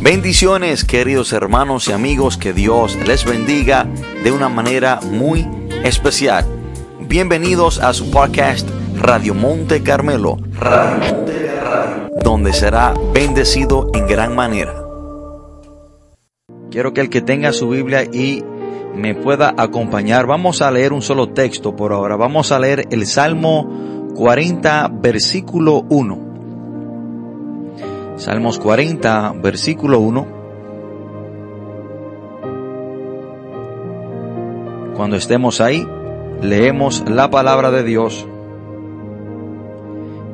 Bendiciones queridos hermanos y amigos, que Dios les bendiga de una manera muy especial. Bienvenidos a su podcast Radio Monte Carmelo, donde será bendecido en gran manera. Quiero que el que tenga su Biblia y me pueda acompañar, vamos a leer un solo texto por ahora, vamos a leer el Salmo 40, versículo 1. Salmos 40, versículo 1. Cuando estemos ahí, leemos la palabra de Dios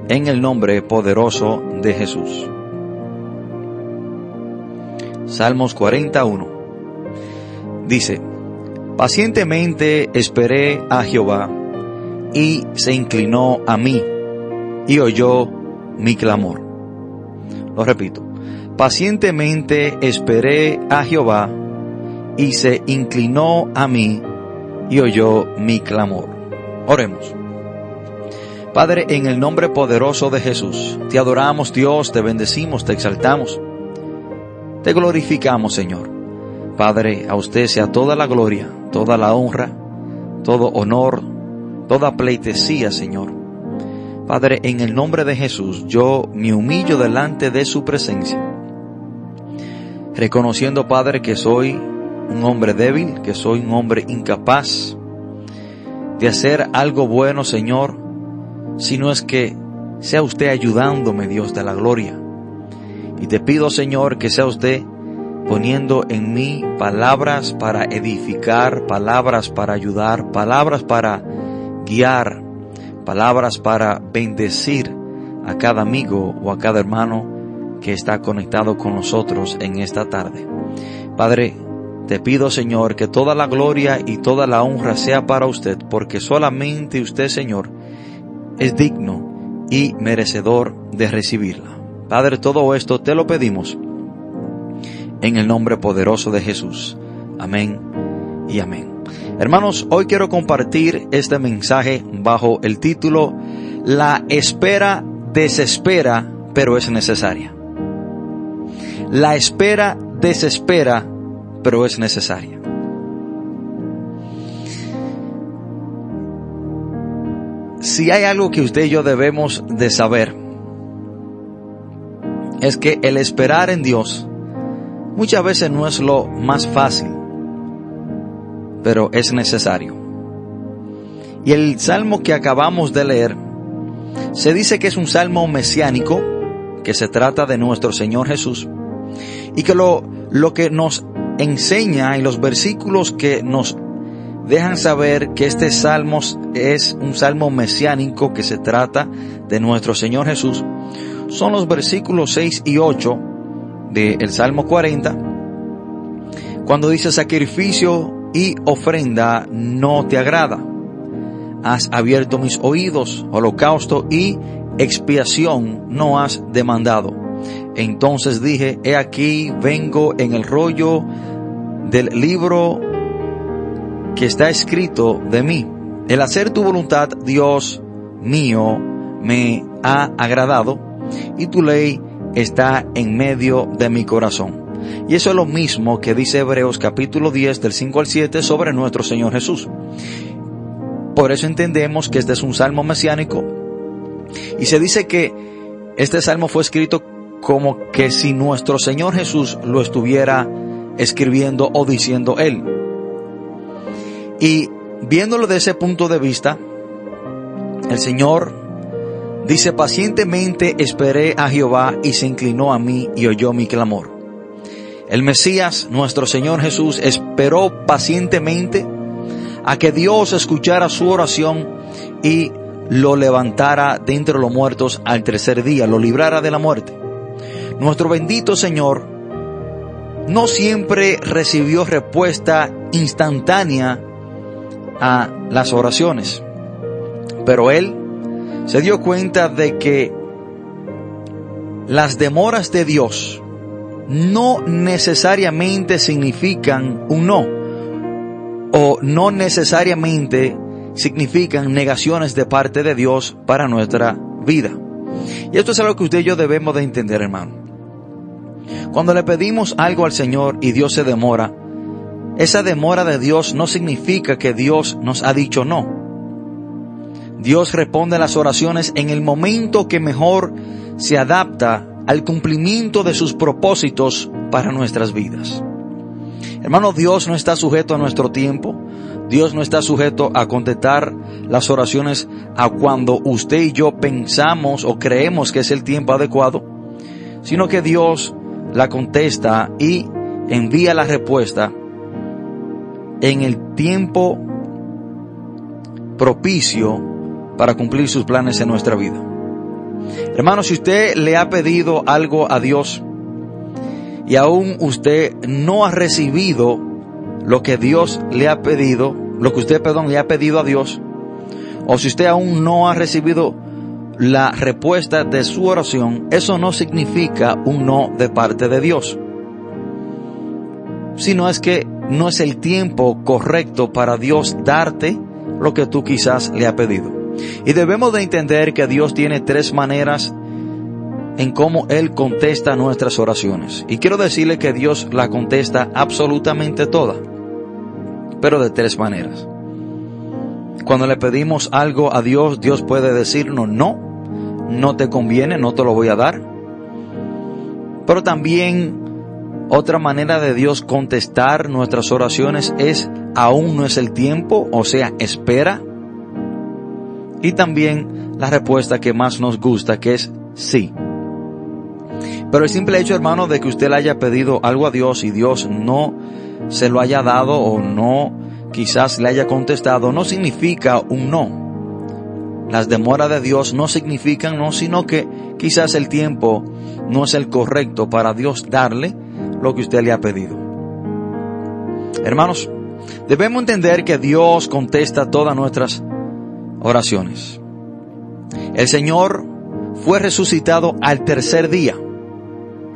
en el nombre poderoso de Jesús. Salmos 41. Dice, Pacientemente esperé a Jehová, y se inclinó a mí, y oyó mi clamor. Lo repito. Pacientemente esperé a Jehová y se inclinó a mí y oyó mi clamor. Oremos. Padre, en el nombre poderoso de Jesús, te adoramos Dios, te bendecimos, te exaltamos, te glorificamos Señor. Padre, a usted sea toda la gloria, toda la honra, todo honor, toda pleitesía Señor Padre, en el nombre de Jesús, yo me humillo delante de su presencia, reconociendo, Padre, que soy un hombre débil, que soy un hombre incapaz de hacer algo bueno, Señor, si no es que sea usted ayudándome, Dios de la gloria. Y te pido, Señor, que sea usted poniendo en mí palabras para edificar, palabras para ayudar, palabras para guiar, palabras para bendecir a cada amigo o a cada hermano que está conectado con nosotros en esta tarde. Padre, te pido Señor que toda la gloria y toda la honra sea para usted, porque solamente usted Señor es digno y merecedor de recibirla. Padre, todo esto te lo pedimos en el nombre poderoso de Jesús. Amén y amén. Hermanos, hoy quiero compartir este mensaje bajo el título La espera desespera, pero es necesaria. La espera desespera, pero es necesaria. Si hay algo que usted y yo debemos de saber, es que el esperar en Dios muchas veces no es lo más fácil pero es necesario. Y el salmo que acabamos de leer, se dice que es un salmo mesiánico, que se trata de nuestro Señor Jesús, y que lo, lo que nos enseña y los versículos que nos dejan saber que este salmo es un salmo mesiánico que se trata de nuestro Señor Jesús, son los versículos 6 y 8 del Salmo 40, cuando dice sacrificio y ofrenda no te agrada. Has abierto mis oídos, holocausto y expiación no has demandado. Entonces dije, he aquí vengo en el rollo del libro que está escrito de mí. El hacer tu voluntad, Dios mío, me ha agradado y tu ley está en medio de mi corazón. Y eso es lo mismo que dice Hebreos capítulo 10 del 5 al 7 sobre nuestro Señor Jesús. Por eso entendemos que este es un salmo mesiánico. Y se dice que este salmo fue escrito como que si nuestro Señor Jesús lo estuviera escribiendo o diciendo Él. Y viéndolo de ese punto de vista, el Señor dice, pacientemente esperé a Jehová y se inclinó a mí y oyó mi clamor. El Mesías, nuestro Señor Jesús, esperó pacientemente a que Dios escuchara su oración y lo levantara de entre los muertos al tercer día, lo librara de la muerte. Nuestro bendito Señor no siempre recibió respuesta instantánea a las oraciones, pero Él se dio cuenta de que las demoras de Dios no necesariamente significan un no o no necesariamente significan negaciones de parte de Dios para nuestra vida. Y esto es algo que usted y yo debemos de entender, hermano. Cuando le pedimos algo al Señor y Dios se demora, esa demora de Dios no significa que Dios nos ha dicho no. Dios responde a las oraciones en el momento que mejor se adapta al cumplimiento de sus propósitos para nuestras vidas. Hermano, Dios no está sujeto a nuestro tiempo. Dios no está sujeto a contestar las oraciones a cuando usted y yo pensamos o creemos que es el tiempo adecuado, sino que Dios la contesta y envía la respuesta en el tiempo propicio para cumplir sus planes en nuestra vida. Hermano, si usted le ha pedido algo a Dios y aún usted no ha recibido lo que Dios le ha pedido, lo que usted, perdón, le ha pedido a Dios, o si usted aún no ha recibido la respuesta de su oración, eso no significa un no de parte de Dios. Sino es que no es el tiempo correcto para Dios darte lo que tú quizás le ha pedido. Y debemos de entender que Dios tiene tres maneras en cómo Él contesta nuestras oraciones. Y quiero decirle que Dios la contesta absolutamente toda, pero de tres maneras. Cuando le pedimos algo a Dios, Dios puede decirnos no, no te conviene, no te lo voy a dar. Pero también otra manera de Dios contestar nuestras oraciones es aún no es el tiempo, o sea, espera y también la respuesta que más nos gusta, que es sí. Pero el simple hecho, hermano, de que usted le haya pedido algo a Dios y Dios no se lo haya dado o no quizás le haya contestado, no significa un no. Las demoras de Dios no significan no, sino que quizás el tiempo no es el correcto para Dios darle lo que usted le ha pedido. Hermanos, debemos entender que Dios contesta todas nuestras oraciones. El Señor fue resucitado al tercer día.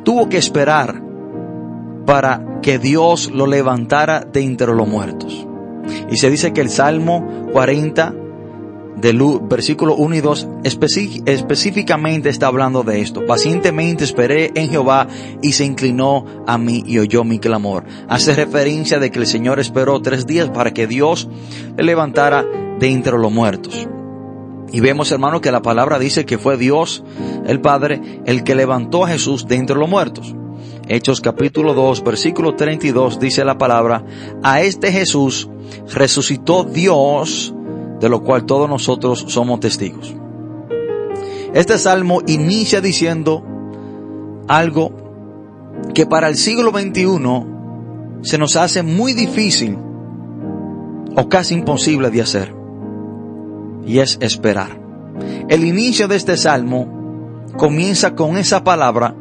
Tuvo que esperar para que Dios lo levantara de entre los muertos. Y se dice que el Salmo 40 del versículo 1 y 2 específicamente está hablando de esto. Pacientemente esperé en Jehová y se inclinó a mí y oyó mi clamor. Hace referencia de que el Señor esperó tres días para que Dios le levantara de entre los muertos. Y vemos, hermano, que la palabra dice que fue Dios, el Padre, el que levantó a Jesús de entre los muertos. Hechos capítulo 2, versículo 32 dice la palabra, a este Jesús resucitó Dios, de lo cual todos nosotros somos testigos. Este salmo inicia diciendo algo que para el siglo XXI se nos hace muy difícil o casi imposible de hacer y es esperar. El inicio de este salmo comienza con esa palabra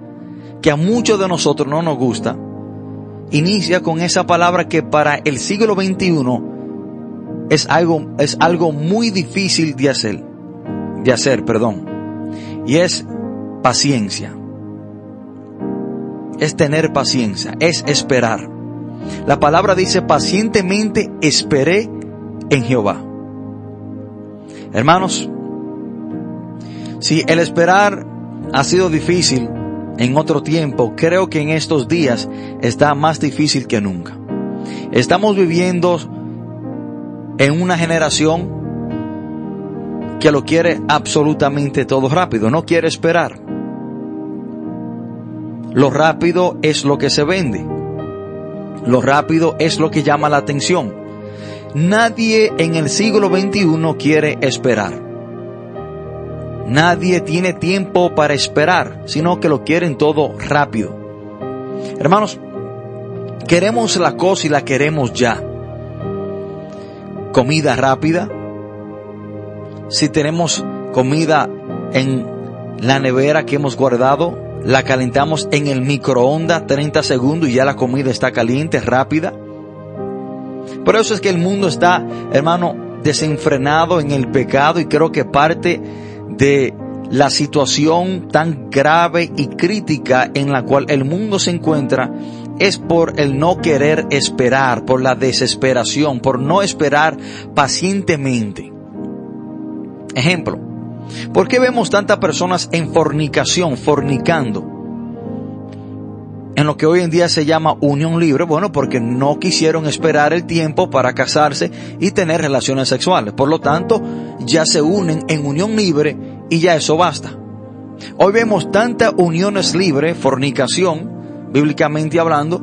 que a muchos de nosotros no nos gusta. Inicia con esa palabra que para el siglo XXI es algo, es algo muy difícil de hacer, de hacer, perdón. Y es paciencia. Es tener paciencia, es esperar. La palabra dice pacientemente esperé en Jehová. Hermanos, si el esperar ha sido difícil en otro tiempo, creo que en estos días está más difícil que nunca. Estamos viviendo en una generación que lo quiere absolutamente todo rápido, no quiere esperar. Lo rápido es lo que se vende. Lo rápido es lo que llama la atención. Nadie en el siglo XXI quiere esperar. Nadie tiene tiempo para esperar, sino que lo quieren todo rápido. Hermanos, queremos la cosa y la queremos ya. Comida rápida. Si tenemos comida en la nevera que hemos guardado, la calentamos en el microondas 30 segundos y ya la comida está caliente, rápida. Por eso es que el mundo está, hermano, desenfrenado en el pecado y creo que parte de la situación tan grave y crítica en la cual el mundo se encuentra es por el no querer esperar, por la desesperación, por no esperar pacientemente. Ejemplo, ¿por qué vemos tantas personas en fornicación, fornicando? en lo que hoy en día se llama unión libre, bueno, porque no quisieron esperar el tiempo para casarse y tener relaciones sexuales. Por lo tanto, ya se unen en unión libre y ya eso basta. Hoy vemos tantas uniones libres, fornicación, bíblicamente hablando,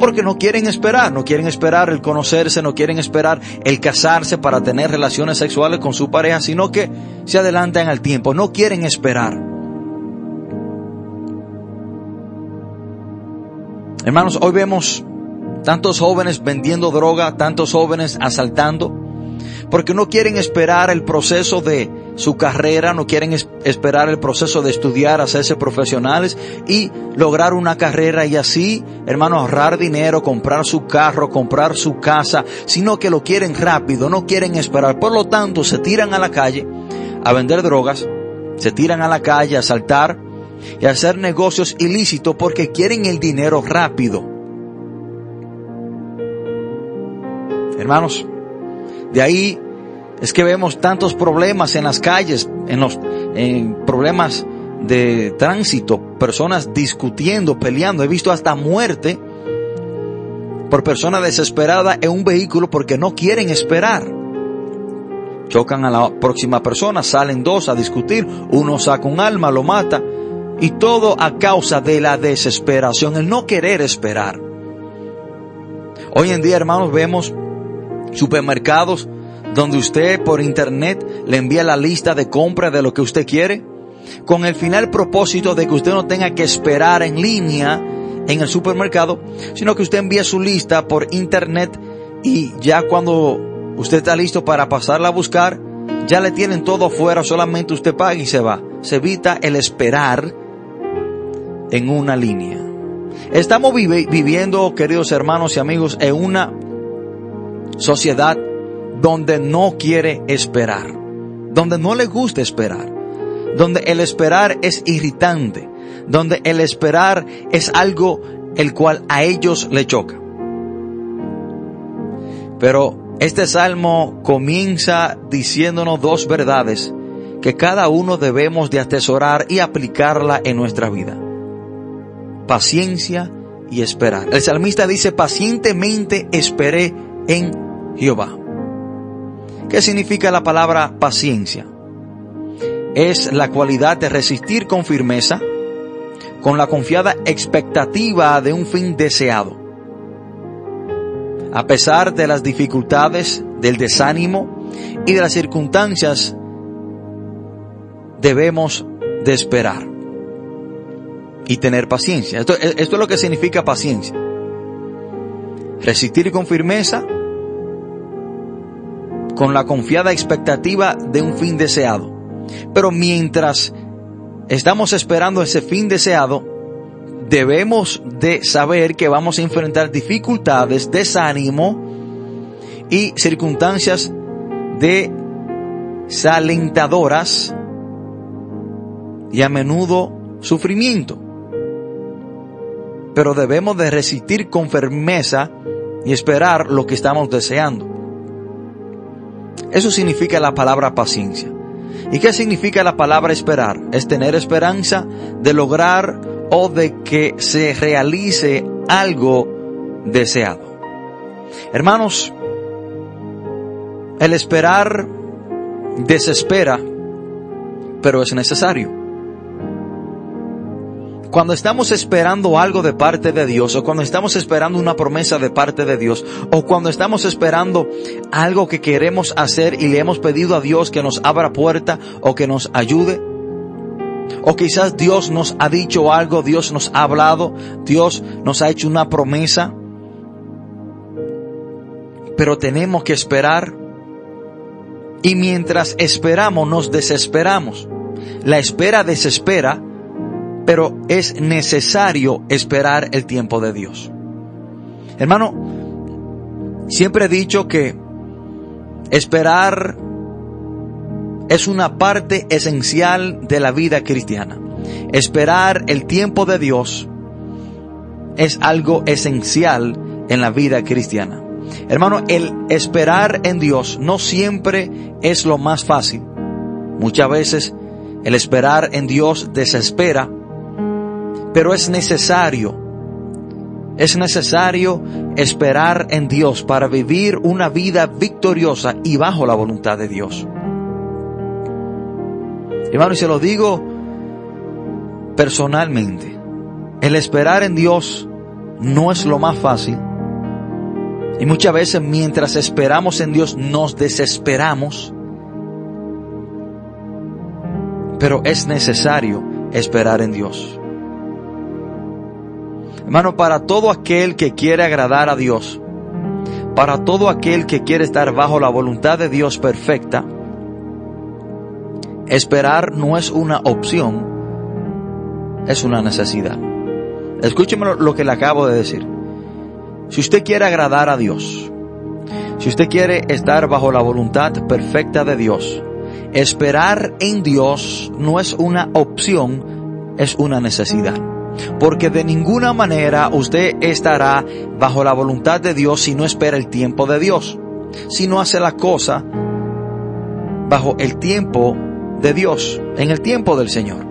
porque no quieren esperar, no quieren esperar el conocerse, no quieren esperar el casarse para tener relaciones sexuales con su pareja, sino que se adelantan al tiempo, no quieren esperar. Hermanos, hoy vemos tantos jóvenes vendiendo droga, tantos jóvenes asaltando, porque no quieren esperar el proceso de su carrera, no quieren esperar el proceso de estudiar, hacerse profesionales y lograr una carrera y así, hermanos, ahorrar dinero, comprar su carro, comprar su casa, sino que lo quieren rápido, no quieren esperar. Por lo tanto, se tiran a la calle a vender drogas, se tiran a la calle a asaltar, y hacer negocios ilícitos porque quieren el dinero rápido. Hermanos, de ahí es que vemos tantos problemas en las calles, en los en problemas de tránsito, personas discutiendo, peleando. He visto hasta muerte por personas desesperadas en un vehículo porque no quieren esperar. Chocan a la próxima persona, salen dos a discutir, uno saca un alma, lo mata, y todo a causa de la desesperación, el no querer esperar. Hoy en día, hermanos, vemos supermercados donde usted por internet le envía la lista de compra de lo que usted quiere, con el final propósito de que usted no tenga que esperar en línea en el supermercado, sino que usted envía su lista por internet y ya cuando usted está listo para pasarla a buscar, ya le tienen todo fuera, solamente usted paga y se va. Se evita el esperar en una línea. Estamos viviendo, queridos hermanos y amigos, en una sociedad donde no quiere esperar, donde no le gusta esperar, donde el esperar es irritante, donde el esperar es algo el cual a ellos le choca. Pero este salmo comienza diciéndonos dos verdades que cada uno debemos de atesorar y aplicarla en nuestra vida paciencia y esperar. El salmista dice, pacientemente esperé en Jehová. ¿Qué significa la palabra paciencia? Es la cualidad de resistir con firmeza, con la confiada expectativa de un fin deseado. A pesar de las dificultades, del desánimo y de las circunstancias, debemos de esperar y tener paciencia. Esto, esto es lo que significa paciencia. Resistir con firmeza, con la confiada expectativa de un fin deseado. Pero mientras estamos esperando ese fin deseado, debemos de saber que vamos a enfrentar dificultades, desánimo y circunstancias desalentadoras y a menudo sufrimiento pero debemos de resistir con firmeza y esperar lo que estamos deseando. Eso significa la palabra paciencia. ¿Y qué significa la palabra esperar? Es tener esperanza de lograr o de que se realice algo deseado. Hermanos, el esperar desespera, pero es necesario. Cuando estamos esperando algo de parte de Dios, o cuando estamos esperando una promesa de parte de Dios, o cuando estamos esperando algo que queremos hacer y le hemos pedido a Dios que nos abra puerta o que nos ayude, o quizás Dios nos ha dicho algo, Dios nos ha hablado, Dios nos ha hecho una promesa, pero tenemos que esperar y mientras esperamos nos desesperamos. La espera desespera pero es necesario esperar el tiempo de Dios. Hermano, siempre he dicho que esperar es una parte esencial de la vida cristiana. Esperar el tiempo de Dios es algo esencial en la vida cristiana. Hermano, el esperar en Dios no siempre es lo más fácil. Muchas veces el esperar en Dios desespera pero es necesario Es necesario esperar en Dios para vivir una vida victoriosa y bajo la voluntad de Dios. Hermano, y se lo digo personalmente, el esperar en Dios no es lo más fácil. Y muchas veces mientras esperamos en Dios nos desesperamos. Pero es necesario esperar en Dios. Hermano, para todo aquel que quiere agradar a Dios, para todo aquel que quiere estar bajo la voluntad de Dios perfecta, esperar no es una opción, es una necesidad. Escúcheme lo que le acabo de decir. Si usted quiere agradar a Dios, si usted quiere estar bajo la voluntad perfecta de Dios, esperar en Dios no es una opción, es una necesidad. Porque de ninguna manera usted estará bajo la voluntad de Dios si no espera el tiempo de Dios. Si no hace la cosa bajo el tiempo de Dios, en el tiempo del Señor.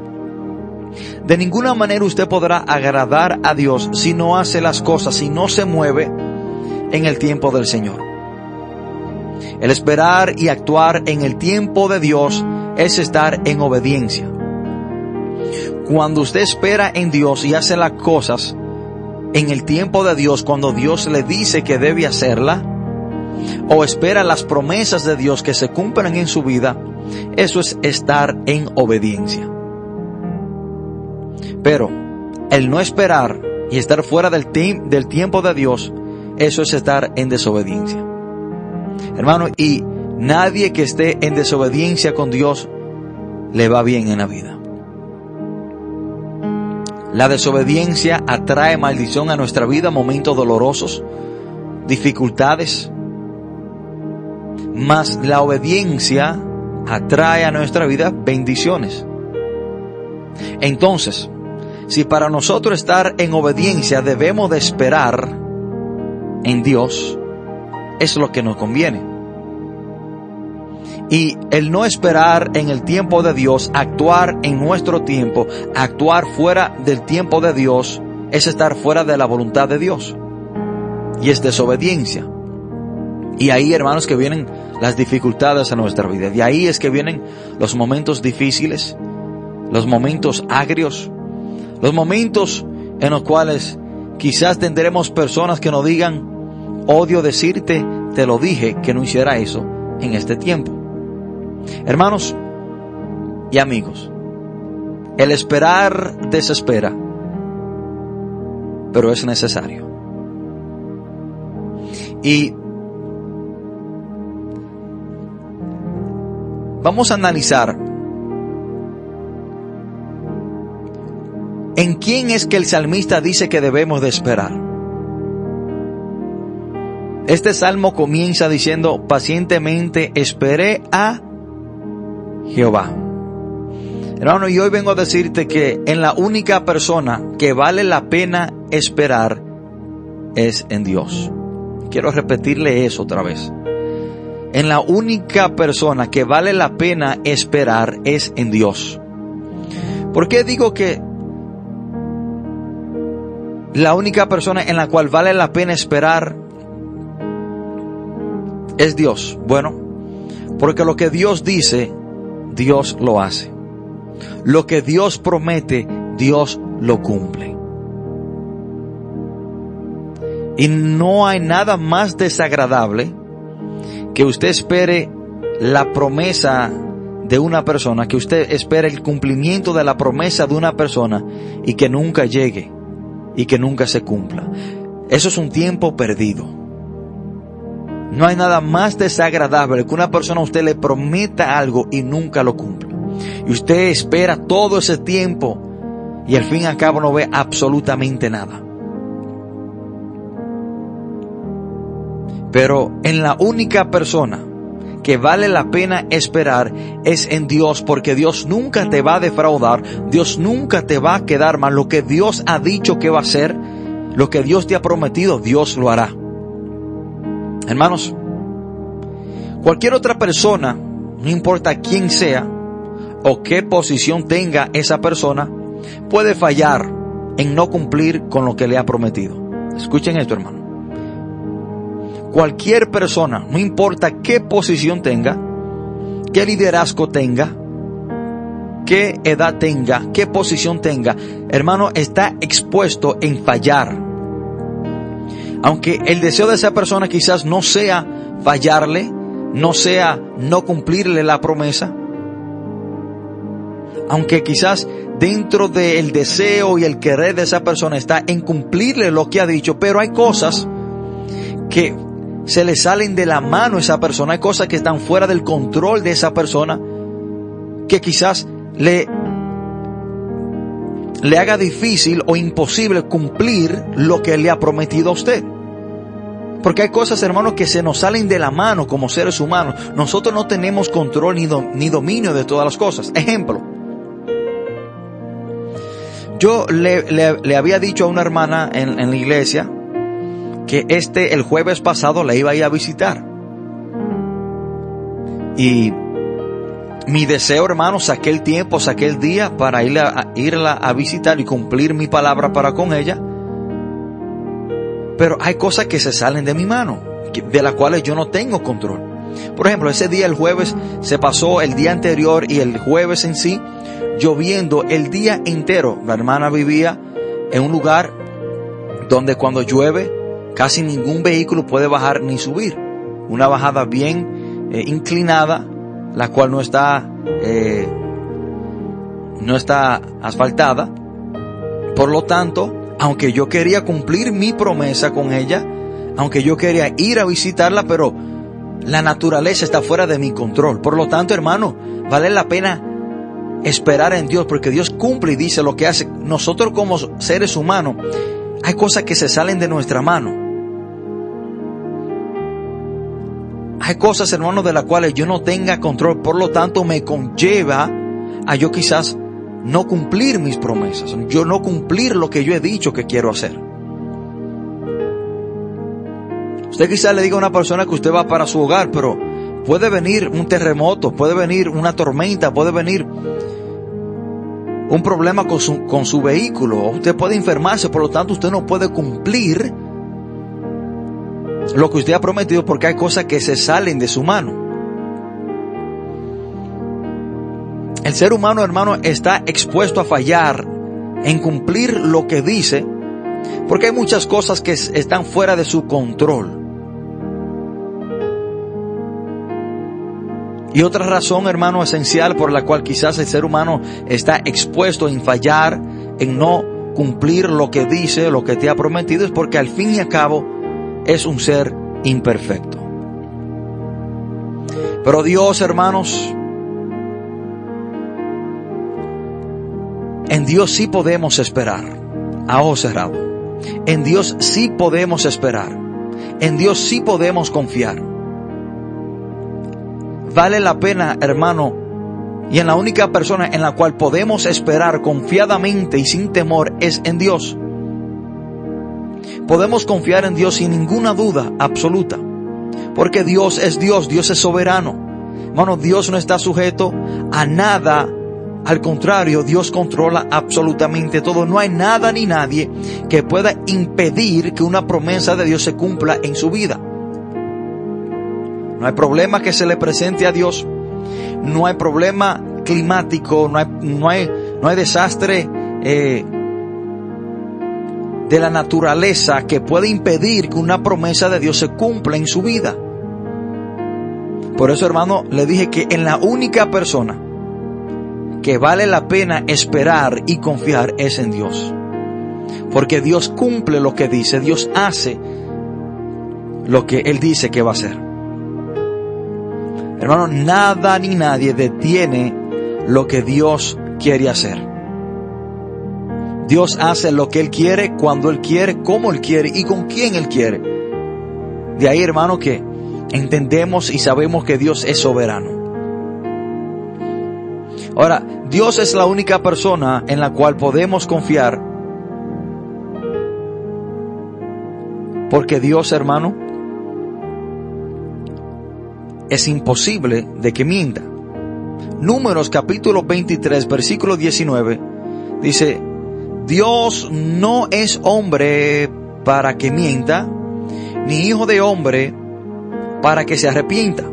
De ninguna manera usted podrá agradar a Dios si no hace las cosas, si no se mueve en el tiempo del Señor. El esperar y actuar en el tiempo de Dios es estar en obediencia. Cuando usted espera en Dios y hace las cosas en el tiempo de Dios, cuando Dios le dice que debe hacerla, o espera las promesas de Dios que se cumplan en su vida, eso es estar en obediencia. Pero el no esperar y estar fuera del, del tiempo de Dios, eso es estar en desobediencia. Hermano, y nadie que esté en desobediencia con Dios le va bien en la vida. La desobediencia atrae maldición a nuestra vida, momentos dolorosos, dificultades. Mas la obediencia atrae a nuestra vida bendiciones. Entonces, si para nosotros estar en obediencia debemos de esperar en Dios, es lo que nos conviene. Y el no esperar en el tiempo de Dios, actuar en nuestro tiempo, actuar fuera del tiempo de Dios, es estar fuera de la voluntad de Dios. Y es desobediencia. Y ahí, hermanos, que vienen las dificultades a nuestra vida. De ahí es que vienen los momentos difíciles, los momentos agrios, los momentos en los cuales quizás tendremos personas que nos digan, odio decirte, te lo dije, que no hiciera eso en este tiempo. Hermanos y amigos, el esperar desespera, pero es necesario. Y vamos a analizar en quién es que el salmista dice que debemos de esperar. Este salmo comienza diciendo, pacientemente esperé a Jehová. Hermano, y hoy vengo a decirte que en la única persona que vale la pena esperar es en Dios. Quiero repetirle eso otra vez. En la única persona que vale la pena esperar es en Dios. ¿Por qué digo que la única persona en la cual vale la pena esperar es Dios? Bueno, porque lo que Dios dice Dios lo hace. Lo que Dios promete, Dios lo cumple. Y no hay nada más desagradable que usted espere la promesa de una persona, que usted espere el cumplimiento de la promesa de una persona y que nunca llegue y que nunca se cumpla. Eso es un tiempo perdido. No hay nada más desagradable que una persona a usted le prometa algo y nunca lo cumple. Y usted espera todo ese tiempo y al fin y al cabo no ve absolutamente nada. Pero en la única persona que vale la pena esperar es en Dios, porque Dios nunca te va a defraudar, Dios nunca te va a quedar mal. Lo que Dios ha dicho que va a hacer, lo que Dios te ha prometido, Dios lo hará. Hermanos, cualquier otra persona, no importa quién sea o qué posición tenga esa persona, puede fallar en no cumplir con lo que le ha prometido. Escuchen esto, hermano. Cualquier persona, no importa qué posición tenga, qué liderazgo tenga, qué edad tenga, qué posición tenga, hermano, está expuesto en fallar. Aunque el deseo de esa persona quizás no sea fallarle, no sea no cumplirle la promesa, aunque quizás dentro del deseo y el querer de esa persona está en cumplirle lo que ha dicho, pero hay cosas que se le salen de la mano a esa persona, hay cosas que están fuera del control de esa persona, que quizás le, le haga difícil o imposible cumplir lo que le ha prometido a usted. Porque hay cosas, hermanos, que se nos salen de la mano como seres humanos. Nosotros no tenemos control ni, ni dominio de todas las cosas. Ejemplo. Yo le, había dicho a una hermana en, en la iglesia, que este, el jueves pasado, la iba a ir a visitar. Y mi deseo, hermano, saqué el tiempo, saqué el día para irla, a, irla a visitar y cumplir mi palabra para con ella. Pero hay cosas que se salen de mi mano, de las cuales yo no tengo control. Por ejemplo, ese día, el jueves, se pasó el día anterior y el jueves en sí, lloviendo el día entero. La hermana vivía en un lugar donde cuando llueve casi ningún vehículo puede bajar ni subir. Una bajada bien eh, inclinada, la cual no está, eh, no está asfaltada. Por lo tanto, aunque yo quería cumplir mi promesa con ella, aunque yo quería ir a visitarla, pero la naturaleza está fuera de mi control. Por lo tanto, hermano, vale la pena esperar en Dios, porque Dios cumple y dice lo que hace. Nosotros como seres humanos, hay cosas que se salen de nuestra mano. Hay cosas, hermanos, de las cuales yo no tenga control, por lo tanto me conlleva a yo quizás no cumplir mis promesas, yo no cumplir lo que yo he dicho que quiero hacer. Usted quizás le diga a una persona que usted va para su hogar, pero puede venir un terremoto, puede venir una tormenta, puede venir un problema con su, con su vehículo, usted puede enfermarse, por lo tanto usted no puede cumplir lo que usted ha prometido porque hay cosas que se salen de su mano. El ser humano, hermano, está expuesto a fallar en cumplir lo que dice porque hay muchas cosas que están fuera de su control. Y otra razón, hermano, esencial por la cual quizás el ser humano está expuesto en fallar, en no cumplir lo que dice, lo que te ha prometido, es porque al fin y al cabo es un ser imperfecto. Pero Dios, hermanos, en Dios sí podemos esperar, a ojo cerrado. En Dios sí podemos esperar. En Dios sí podemos confiar. Vale la pena, hermano, y en la única persona en la cual podemos esperar confiadamente y sin temor es en Dios. Podemos confiar en Dios sin ninguna duda absoluta. Porque Dios es Dios, Dios es soberano. Hermano, Dios no está sujeto a nada. Al contrario, Dios controla absolutamente todo. No hay nada ni nadie que pueda impedir que una promesa de Dios se cumpla en su vida. No hay problema que se le presente a Dios. No hay problema climático. No hay, no hay, no hay desastre eh, de la naturaleza que puede impedir que una promesa de Dios se cumpla en su vida. Por eso, hermano, le dije que en la única persona que vale la pena esperar y confiar es en Dios. Porque Dios cumple lo que dice, Dios hace lo que Él dice que va a hacer. Hermano, nada ni nadie detiene lo que Dios quiere hacer. Dios hace lo que Él quiere, cuando Él quiere, como Él quiere y con quién Él quiere. De ahí, hermano, que entendemos y sabemos que Dios es soberano. Ahora, Dios es la única persona en la cual podemos confiar. Porque Dios, hermano, es imposible de que mienta. Números capítulo 23, versículo 19, dice, Dios no es hombre para que mienta, ni hijo de hombre para que se arrepienta.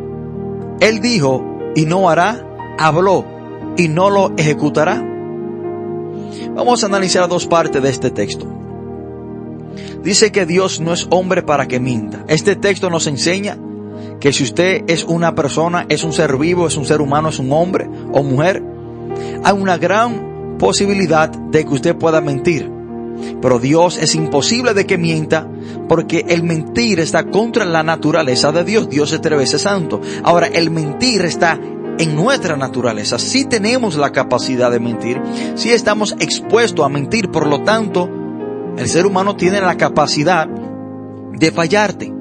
Él dijo y no hará, habló y no lo ejecutará. Vamos a analizar dos partes de este texto. Dice que Dios no es hombre para que minta. Este texto nos enseña que si usted es una persona, es un ser vivo, es un ser humano, es un hombre o mujer, hay una gran posibilidad de que usted pueda mentir. Pero Dios es imposible de que mienta porque el mentir está contra la naturaleza de Dios. Dios es tres veces santo. Ahora, el mentir está en nuestra naturaleza. Si tenemos la capacidad de mentir, si estamos expuestos a mentir, por lo tanto, el ser humano tiene la capacidad de fallarte.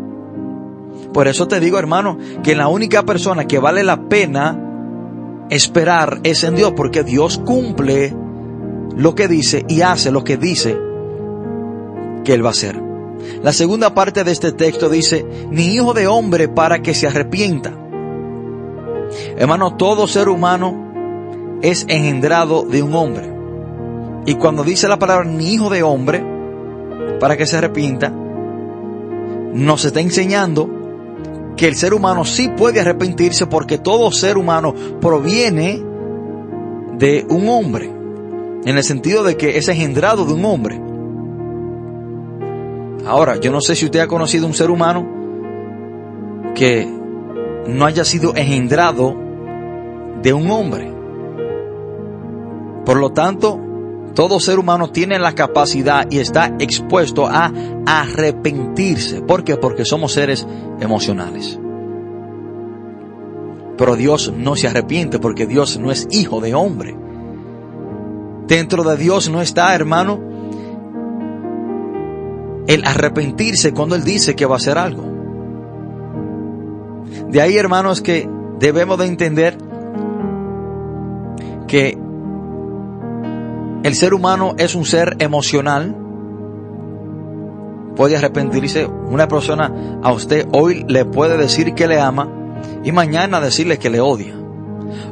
Por eso te digo, hermano, que la única persona que vale la pena esperar es en Dios, porque Dios cumple lo que dice y hace lo que dice que Él va a hacer. La segunda parte de este texto dice, ni hijo de hombre para que se arrepienta. Hermano, todo ser humano es engendrado de un hombre. Y cuando dice la palabra ni hijo de hombre, para que se arrepienta, nos está enseñando que el ser humano sí puede arrepentirse porque todo ser humano proviene de un hombre, en el sentido de que es engendrado de un hombre. Ahora, yo no sé si usted ha conocido un ser humano que no haya sido engendrado de un hombre. Por lo tanto, todo ser humano tiene la capacidad y está expuesto a arrepentirse. ¿Por qué? Porque somos seres emocionales. Pero Dios no se arrepiente porque Dios no es hijo de hombre. Dentro de Dios no está, hermano, el arrepentirse cuando Él dice que va a hacer algo. De ahí, hermanos, que debemos de entender que el ser humano es un ser emocional. Puede arrepentirse. Una persona a usted hoy le puede decir que le ama y mañana decirle que le odia.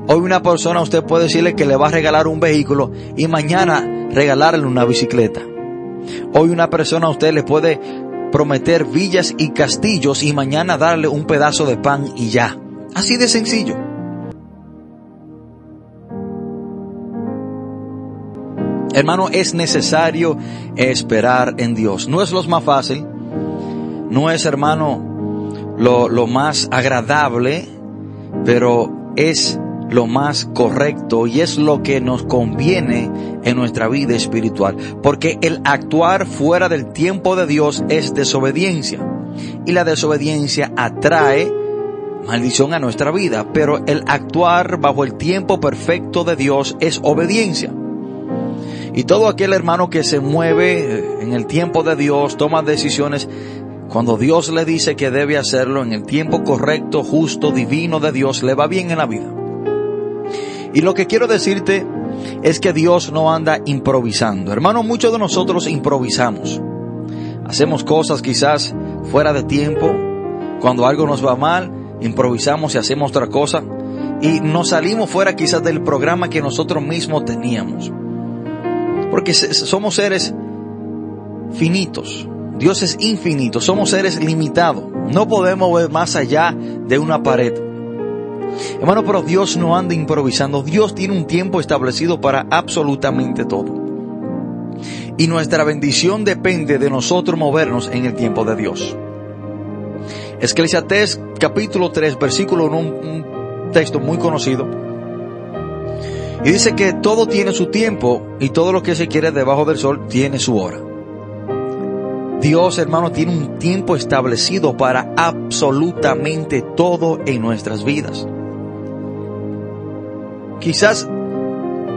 Hoy una persona usted puede decirle que le va a regalar un vehículo y mañana regalarle una bicicleta. Hoy una persona usted le puede prometer villas y castillos y mañana darle un pedazo de pan y ya. Así de sencillo. Hermano, es necesario esperar en Dios. No es lo más fácil, no es, hermano, lo, lo más agradable, pero es lo más correcto y es lo que nos conviene en nuestra vida espiritual. Porque el actuar fuera del tiempo de Dios es desobediencia. Y la desobediencia atrae maldición a nuestra vida. Pero el actuar bajo el tiempo perfecto de Dios es obediencia. Y todo aquel hermano que se mueve en el tiempo de Dios, toma decisiones cuando Dios le dice que debe hacerlo en el tiempo correcto, justo, divino de Dios, le va bien en la vida. Y lo que quiero decirte es que Dios no anda improvisando. Hermano, muchos de nosotros improvisamos. Hacemos cosas quizás fuera de tiempo. Cuando algo nos va mal, improvisamos y hacemos otra cosa. Y nos salimos fuera quizás del programa que nosotros mismos teníamos. Porque somos seres finitos. Dios es infinito. Somos seres limitados. No podemos ver más allá de una pared. Hermano, pero Dios no anda improvisando. Dios tiene un tiempo establecido para absolutamente todo. Y nuestra bendición depende de nosotros movernos en el tiempo de Dios. Esclesiastés capítulo 3, versículo 1, un texto muy conocido. Y dice que todo tiene su tiempo y todo lo que se quiere debajo del sol tiene su hora. Dios, hermano, tiene un tiempo establecido para absolutamente todo en nuestras vidas. Quizás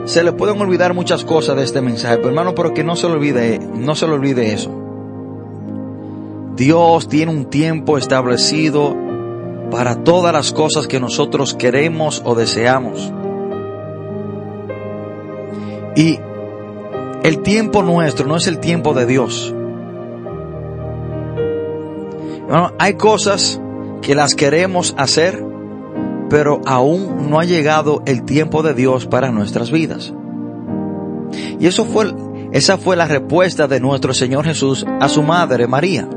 se le pueden olvidar muchas cosas de este mensaje, pero hermano, pero que no se le olvide, no se le olvide eso. Dios tiene un tiempo establecido para todas las cosas que nosotros queremos o deseamos. Y el tiempo nuestro no es el tiempo de Dios. hay cosas que las queremos hacer, pero aún no ha llegado el tiempo de Dios para nuestras vidas. Y eso fue Esa fue la respuesta de nuestro Señor Jesús a su madre María.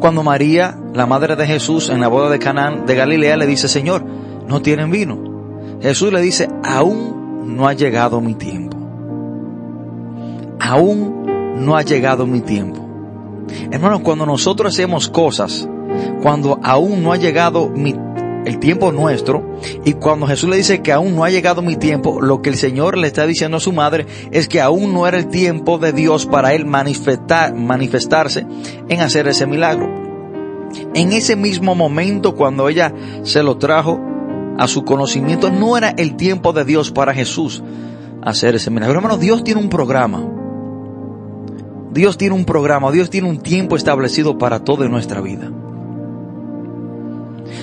Cuando María, la madre de Jesús, en la boda de Canaán de Galilea, le dice, Señor, no tienen vino. Jesús le dice, aún no ha llegado mi tiempo. Aún no ha llegado mi tiempo. Hermanos, cuando nosotros hacemos cosas, cuando aún no ha llegado mi, el tiempo nuestro, y cuando Jesús le dice que aún no ha llegado mi tiempo, lo que el Señor le está diciendo a su madre es que aún no era el tiempo de Dios para él manifestar, manifestarse en hacer ese milagro. En ese mismo momento, cuando ella se lo trajo a su conocimiento, no era el tiempo de Dios para Jesús hacer ese milagro. Hermano, Dios tiene un programa. Dios tiene un programa, Dios tiene un tiempo establecido para toda nuestra vida.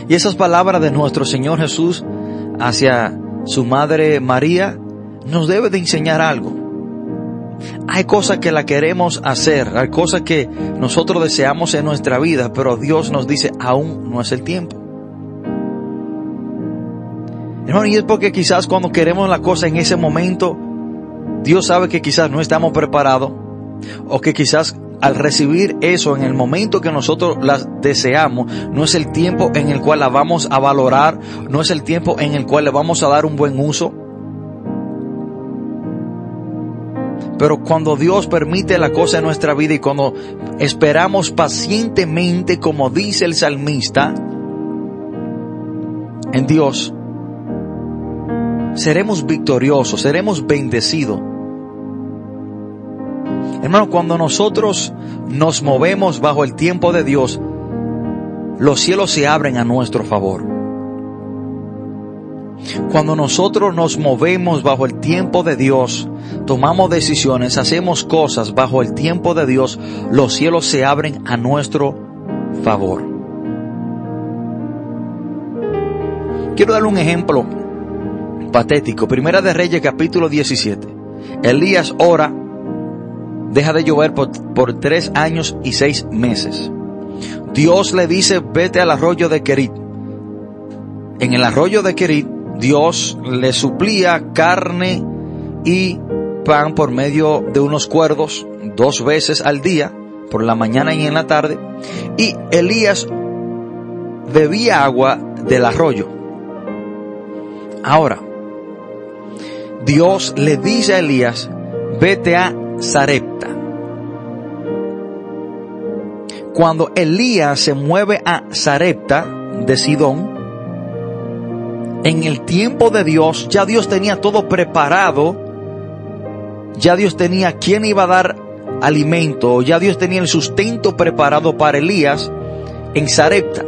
Y esas palabras de nuestro Señor Jesús hacia su madre María nos debe de enseñar algo. Hay cosas que la queremos hacer, hay cosas que nosotros deseamos en nuestra vida, pero Dios nos dice aún no es el tiempo. Hermano, y es porque quizás cuando queremos la cosa en ese momento, Dios sabe que quizás no estamos preparados o que quizás al recibir eso en el momento que nosotros las deseamos, no es el tiempo en el cual la vamos a valorar, no es el tiempo en el cual le vamos a dar un buen uso. Pero cuando Dios permite la cosa en nuestra vida y cuando esperamos pacientemente, como dice el salmista, en Dios, seremos victoriosos, seremos bendecidos Hermano, cuando nosotros nos movemos bajo el tiempo de Dios, los cielos se abren a nuestro favor. Cuando nosotros nos movemos bajo el tiempo de Dios, tomamos decisiones, hacemos cosas bajo el tiempo de Dios, los cielos se abren a nuestro favor. Quiero darle un ejemplo patético. Primera de Reyes capítulo 17. Elías ora deja de llover por, tres años y seis meses. Dios le dice, vete al arroyo de Kerit. En el arroyo de Kerit, Dios le suplía carne y pan por medio de unos cuerdos dos veces al día, por la mañana y en la tarde. Y Elías bebía agua del arroyo. Ahora, Dios le dice a Elías, vete a Sarepta. Cuando Elías se mueve a Sarepta de Sidón, en el tiempo de Dios, ya Dios tenía todo preparado, ya Dios tenía quien iba a dar alimento, ya Dios tenía el sustento preparado para Elías en Sarepta.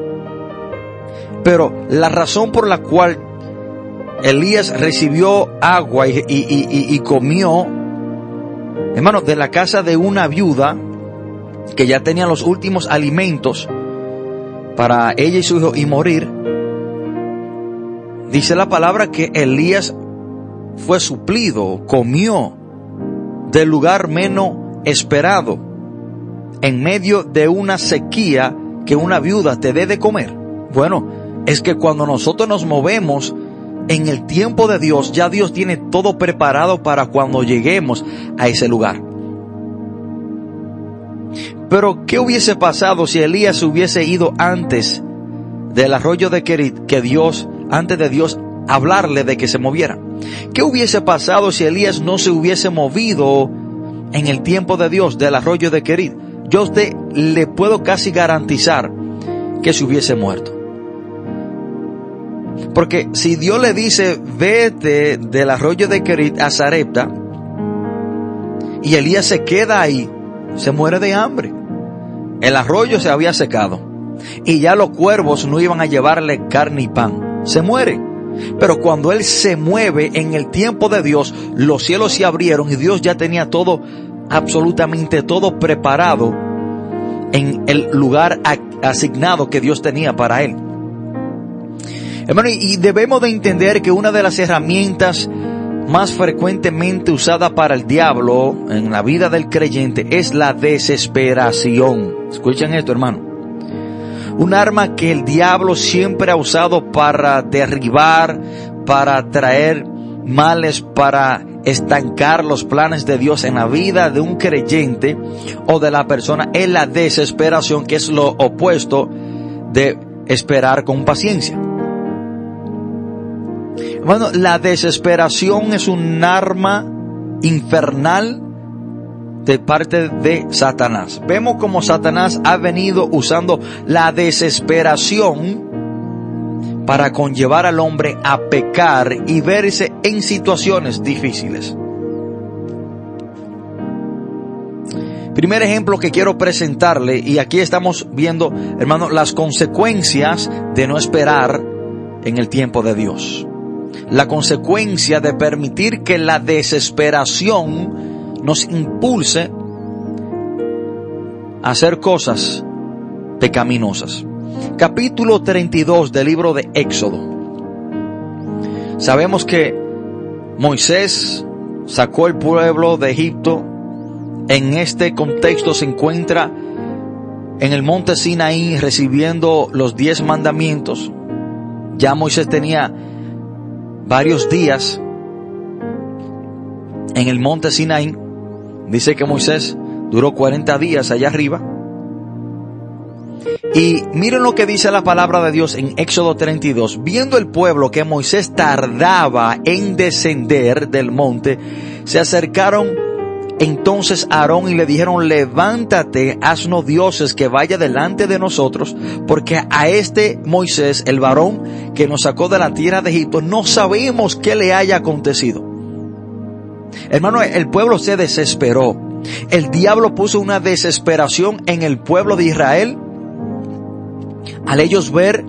Pero la razón por la cual Elías recibió agua y, y comió hermano, de la casa de una viuda que ya tenía los últimos alimentos para ella y su hijo y morir, dice la palabra que Elías fue suplido, comió del lugar menos esperado, en medio de una sequía que una viuda te dé de comer. Bueno, es que cuando nosotros nos movemos en el tiempo de Dios, ya Dios tiene todo preparado para cuando lleguemos a ese lugar. Pero, ¿qué hubiese pasado si Elías hubiese ido antes del arroyo de Kerit, que Dios, antes de Dios hablarle de que se moviera? ¿Qué hubiese pasado si Elías no se hubiese movido en el tiempo de Dios del arroyo de Kerit? Yo a usted le puedo casi garantizar que se hubiese muerto. Porque si Dios le dice, vete del arroyo de Kerit a Sarepta, y Elías se queda ahí, se muere de hambre. El arroyo se había secado, y ya los cuervos no iban a llevarle carne y pan. Se muere. Pero cuando Él se mueve en el tiempo de Dios, los cielos se abrieron y Dios ya tenía todo, absolutamente todo preparado en el lugar asignado que Dios tenía para Él. Hermano, y debemos de entender que una de las herramientas más frecuentemente usada para el diablo en la vida del creyente es la desesperación. Escuchen esto, hermano. Un arma que el diablo siempre ha usado para derribar, para traer males, para estancar los planes de Dios en la vida de un creyente o de la persona es la desesperación, que es lo opuesto de esperar con paciencia. Bueno, la desesperación es un arma infernal de parte de Satanás. Vemos como Satanás ha venido usando la desesperación para conllevar al hombre a pecar y verse en situaciones difíciles. Primer ejemplo que quiero presentarle, y aquí estamos viendo, hermano, las consecuencias de no esperar en el tiempo de Dios. La consecuencia de permitir que la desesperación nos impulse a hacer cosas pecaminosas capítulo 32 del libro de Éxodo. Sabemos que Moisés sacó el pueblo de Egipto. En este contexto se encuentra en el monte Sinaí recibiendo los diez mandamientos. Ya Moisés tenía varios días en el monte Sinaí. Dice que Moisés duró 40 días allá arriba. Y miren lo que dice la palabra de Dios en Éxodo 32. Viendo el pueblo que Moisés tardaba en descender del monte, se acercaron entonces Aarón y le dijeron, levántate, haznos dioses que vaya delante de nosotros, porque a este Moisés, el varón que nos sacó de la tierra de Egipto, no sabemos qué le haya acontecido. Hermano, el pueblo se desesperó. El diablo puso una desesperación en el pueblo de Israel al ellos ver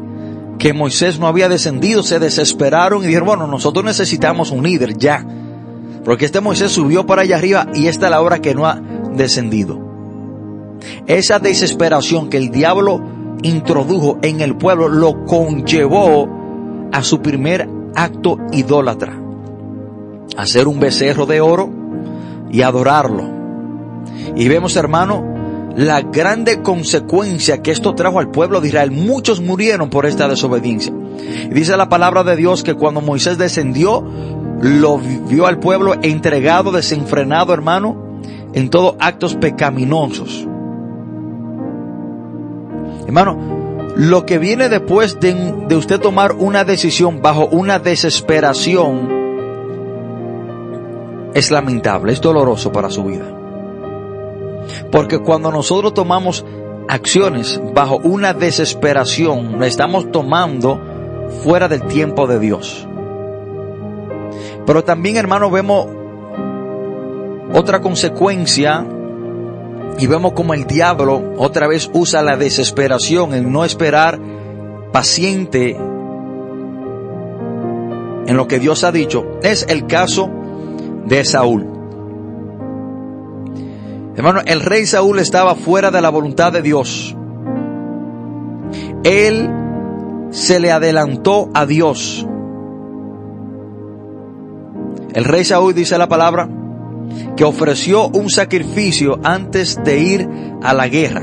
que Moisés no había descendido, se desesperaron y dijeron, bueno, nosotros necesitamos un líder ya. Porque este Moisés subió para allá arriba y esta es la hora que no ha descendido. Esa desesperación que el diablo introdujo en el pueblo lo conllevó a su primer acto idólatra. Hacer un becerro de oro y adorarlo. Y vemos, hermano, la grande consecuencia que esto trajo al pueblo de Israel. Muchos murieron por esta desobediencia. Dice la palabra de Dios que cuando Moisés descendió, lo vio al pueblo entregado, desenfrenado, hermano, en todos actos pecaminosos. Hermano, lo que viene después de, de usted tomar una decisión bajo una desesperación es lamentable, es doloroso para su vida. Porque cuando nosotros tomamos acciones bajo una desesperación, la estamos tomando fuera del tiempo de Dios. Pero también, hermano, vemos otra consecuencia y vemos como el diablo otra vez usa la desesperación, el no esperar paciente en lo que Dios ha dicho. Es el caso de Saúl. Hermano, el rey Saúl estaba fuera de la voluntad de Dios. Él se le adelantó a Dios. El rey Saúl dice la palabra que ofreció un sacrificio antes de ir a la guerra.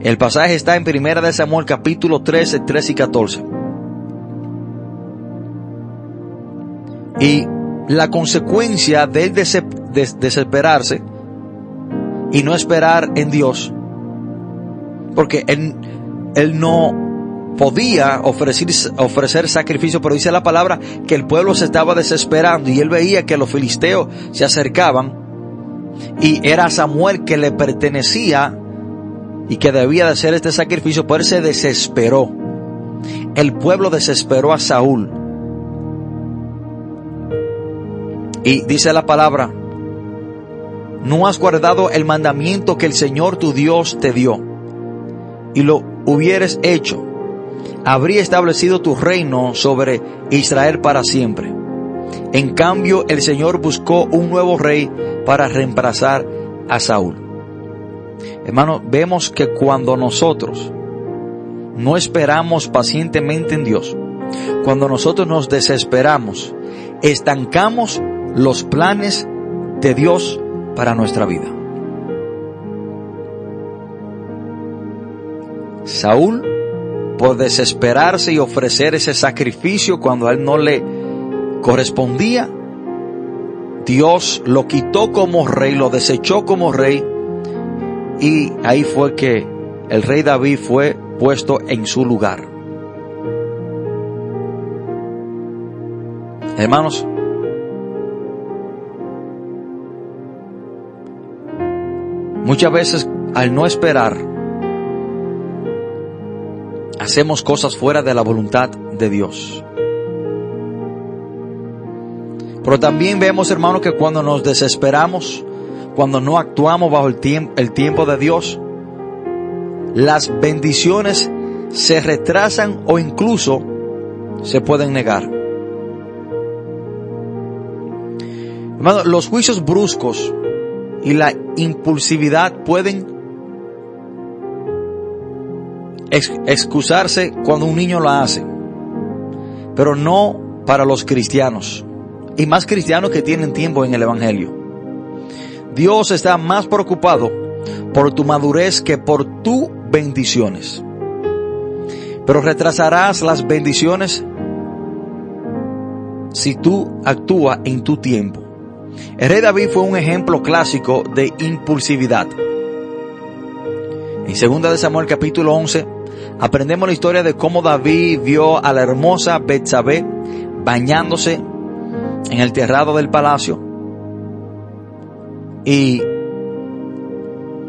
El pasaje está en Primera de Samuel capítulo 13, 13 y 14. Y la consecuencia de desesperarse y no esperar en Dios. Porque él, él no podía ofrecer, ofrecer sacrificio, pero dice la palabra que el pueblo se estaba desesperando y él veía que los filisteos se acercaban y era Samuel que le pertenecía y que debía de hacer este sacrificio, pero él se desesperó. El pueblo desesperó a Saúl. Y dice la palabra no has guardado el mandamiento que el Señor tu Dios te dio, y lo hubieres hecho, habría establecido tu reino sobre Israel para siempre. En cambio, el Señor buscó un nuevo rey para reemplazar a Saúl. Hermano, vemos que cuando nosotros no esperamos pacientemente en Dios, cuando nosotros nos desesperamos, estancamos los planes de Dios para nuestra vida. Saúl, por desesperarse y ofrecer ese sacrificio cuando a él no le correspondía, Dios lo quitó como rey, lo desechó como rey y ahí fue que el rey David fue puesto en su lugar. Hermanos, muchas veces al no esperar, hacemos cosas fuera de la voluntad de Dios. Pero también vemos, hermanos, que cuando nos desesperamos, cuando no actuamos bajo el, el tiempo de Dios, las bendiciones se retrasan o incluso se pueden negar. Hermano, los juicios bruscos y la impulsividad pueden excusarse cuando un niño lo hace, pero no para los cristianos y más cristianos que tienen tiempo en el Evangelio. Dios está más preocupado por tu madurez que por tus bendiciones. Pero retrasarás las bendiciones si tú actúas en tu tiempo. El rey David fue un ejemplo clásico de impulsividad. En 2 de Samuel capítulo 11 aprendemos la historia de cómo David vio a la hermosa Betsabé bañándose en el terrado del palacio y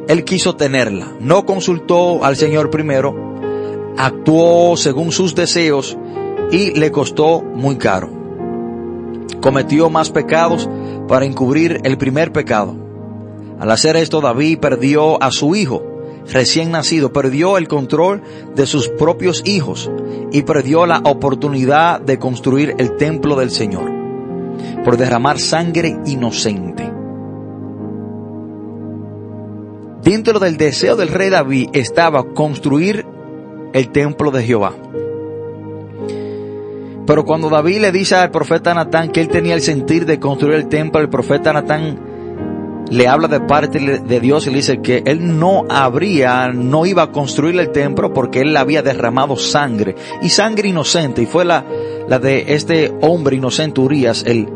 él quiso tenerla. No consultó al Señor primero, actuó según sus deseos y le costó muy caro. Cometió más pecados para encubrir el primer pecado. Al hacer esto, David perdió a su hijo recién nacido, perdió el control de sus propios hijos y perdió la oportunidad de construir el templo del Señor por derramar sangre inocente. Dentro del deseo del rey David estaba construir el templo de Jehová. Pero cuando David le dice al profeta Natán que él tenía el sentir de construir el templo, el profeta Natán le habla de parte de Dios y le dice que él no habría, no iba a construir el templo porque él había derramado sangre y sangre inocente y fue la, la de este hombre inocente Urias, el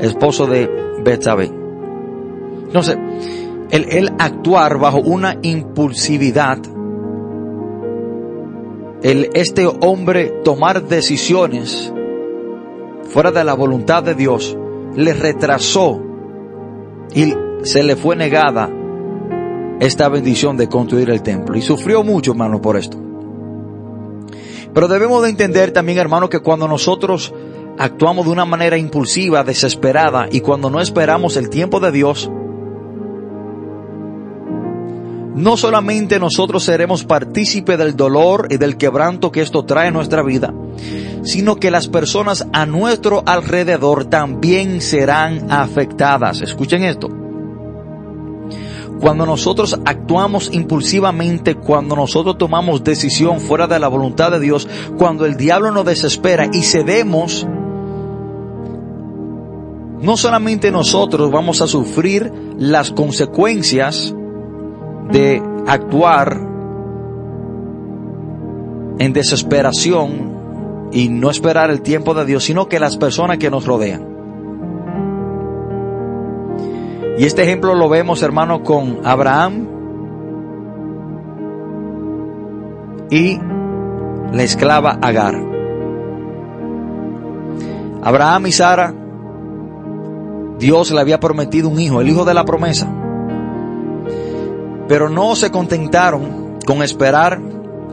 esposo de Betsabé. Entonces, el, el actuar bajo una impulsividad, el este hombre tomar decisiones fuera de la voluntad de Dios, le retrasó y se le fue negada esta bendición de construir el templo. Y sufrió mucho, hermano, por esto. Pero debemos de entender también, hermano, que cuando nosotros actuamos de una manera impulsiva, desesperada, y cuando no esperamos el tiempo de Dios, no solamente nosotros seremos partícipe del dolor y del quebranto que esto trae en nuestra vida, sino que las personas a nuestro alrededor también serán afectadas. Escuchen esto. Cuando nosotros actuamos impulsivamente, cuando nosotros tomamos decisión fuera de la voluntad de Dios, cuando el diablo nos desespera y cedemos, no solamente nosotros vamos a sufrir las consecuencias de actuar en desesperación y no esperar el tiempo de Dios, sino que las personas que nos rodean. Y este ejemplo lo vemos, hermano, con Abraham y la esclava Agar. Abraham y Sara, Dios le había prometido un hijo, el hijo de la promesa. Pero no se contentaron con esperar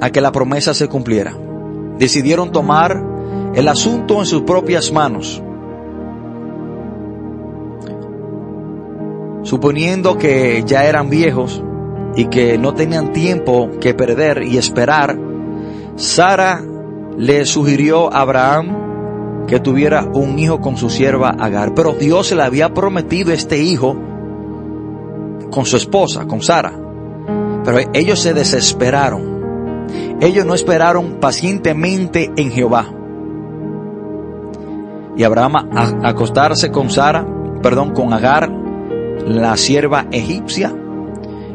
a que la promesa se cumpliera. Decidieron tomar el asunto en sus propias manos Suponiendo que ya eran viejos y que no tenían tiempo que perder y esperar, Sara le sugirió a Abraham que tuviera un hijo con su sierva Agar. Pero Dios le había prometido este hijo con su esposa, con Sara. Pero ellos se desesperaron. Ellos no esperaron pacientemente en Jehová. Y Abraham a acostarse con Sara, perdón, con Agar, la sierva egipcia,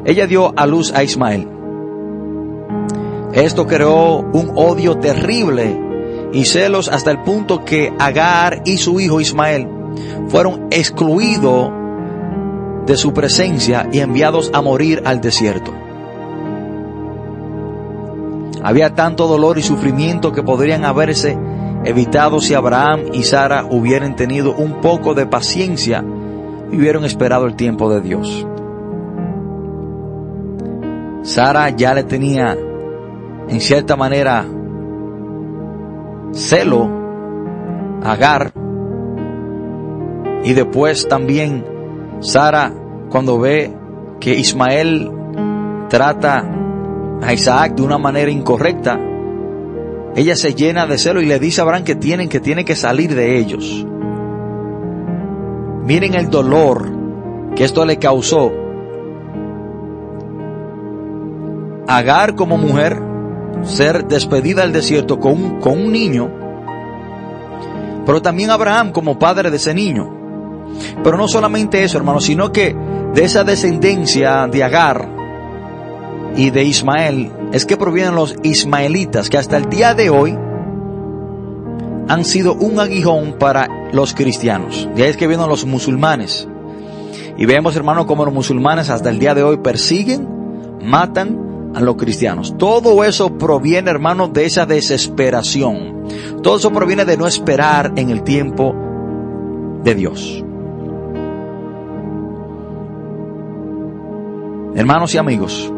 ella dio a luz a Ismael. Esto creó un odio terrible y celos hasta el punto que Agar y su hijo Ismael fueron excluidos de su presencia y enviados a morir al desierto. Había tanto dolor y sufrimiento que podrían haberse evitado si Abraham y Sara hubieran tenido un poco de paciencia y hubieran esperado el tiempo de Dios. Sara ya le tenía, en cierta manera, celo a Agar y después también Sara cuando ve que Ismael trata a Isaac de una manera incorrecta, ella se llena de celo y le dice a Abraham que tienen que tiene que salir de ellos. Miren el dolor que esto le causó. Agar como mujer ser despedida al desierto con un, con un niño, pero también Abraham como padre de ese niño. Pero no solamente eso, hermano, sino que de esa descendencia de Agar y de Ismael es que provienen los ismaelitas, que hasta el día de hoy han sido un aguijón para los cristianos. De ahí es que vienen los musulmanes. Y vemos, hermano, como los musulmanes hasta el día de hoy persiguen, matan a los cristianos. Todo eso proviene, hermano, de esa desesperación. Todo eso proviene de no esperar en el tiempo de Dios. Hermanos y amigos,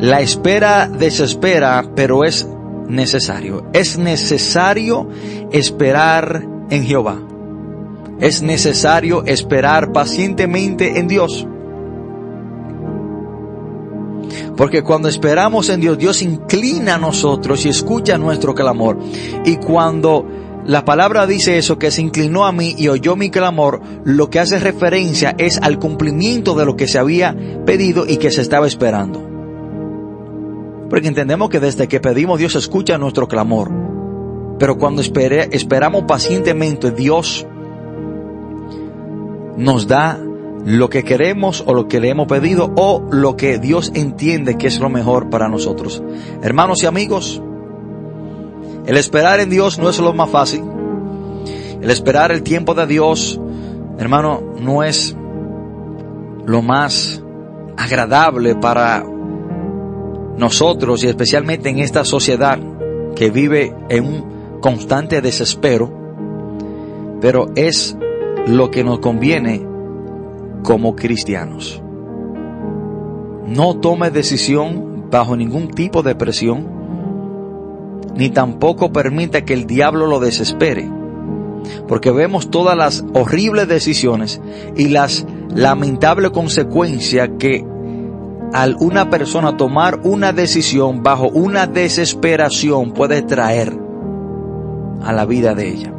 la espera desespera, pero es necesario. Es necesario esperar en Jehová. Es necesario esperar pacientemente en Dios. Porque cuando esperamos en Dios, Dios inclina a nosotros y escucha nuestro clamor. Y cuando la palabra dice eso, que se inclinó a mí y oyó mi clamor, lo que hace referencia es al cumplimiento de lo que se había pedido y que se estaba esperando. Porque entendemos que desde que pedimos Dios escucha nuestro clamor. Pero cuando esperamos pacientemente, Dios nos da lo que queremos o lo que le hemos pedido o lo que Dios entiende que es lo mejor para nosotros. Hermanos y amigos, el esperar en Dios no es lo más fácil. El esperar el tiempo de Dios, hermano, no es lo más agradable para nosotros y especialmente en esta sociedad que vive en un constante desespero, pero es lo que nos conviene como cristianos. No tome decisión bajo ningún tipo de presión ni tampoco permita que el diablo lo desespere. Porque vemos todas las horribles decisiones y las lamentables consecuencias que al una persona tomar una decisión bajo una desesperación puede traer a la vida de ella.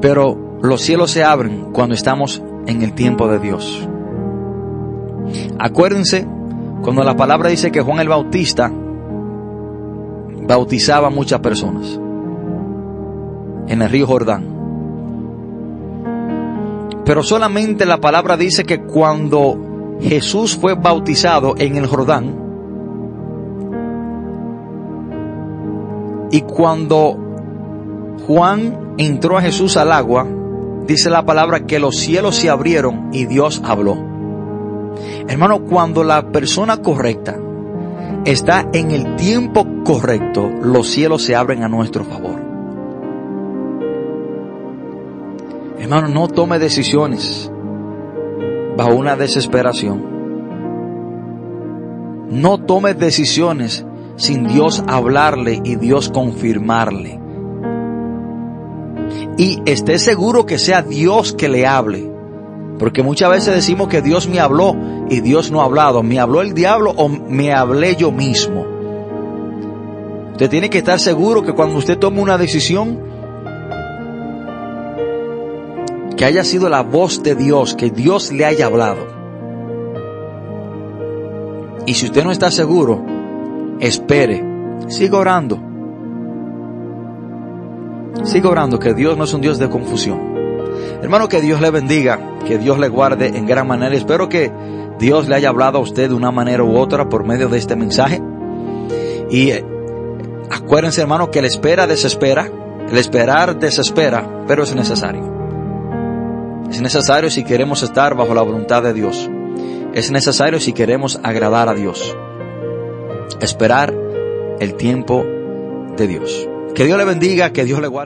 Pero los cielos se abren cuando estamos en el tiempo de Dios. Acuérdense cuando la palabra dice que Juan el Bautista bautizaba a muchas personas en el río Jordán. Pero solamente la palabra dice que cuando Jesús fue bautizado en el Jordán, y cuando Juan entró a Jesús al agua, dice la palabra que los cielos se abrieron y Dios habló. Hermano, cuando la persona correcta está en el tiempo correcto, los cielos se abren a nuestro favor. Hermano, no tome decisiones bajo una desesperación. No tome decisiones sin Dios hablarle y Dios confirmarle. Y esté seguro que sea Dios que le hable. Porque muchas veces decimos que Dios me habló y Dios no ha hablado. ¿Me habló el diablo o me hablé yo mismo? Usted tiene que estar seguro que cuando usted tome una decisión, que haya sido la voz de Dios, que Dios le haya hablado. Y si usted no está seguro, espere, siga orando. Sigo orando que Dios no es un Dios de confusión. Hermano, que Dios le bendiga, que Dios le guarde en gran manera. Espero que Dios le haya hablado a usted de una manera u otra por medio de este mensaje. Y eh, acuérdense, hermano, que el espera desespera, el esperar desespera, pero es necesario. Es necesario si queremos estar bajo la voluntad de Dios. Es necesario si queremos agradar a Dios. Esperar el tiempo de Dios. Que Dios le bendiga, que Dios le guarde.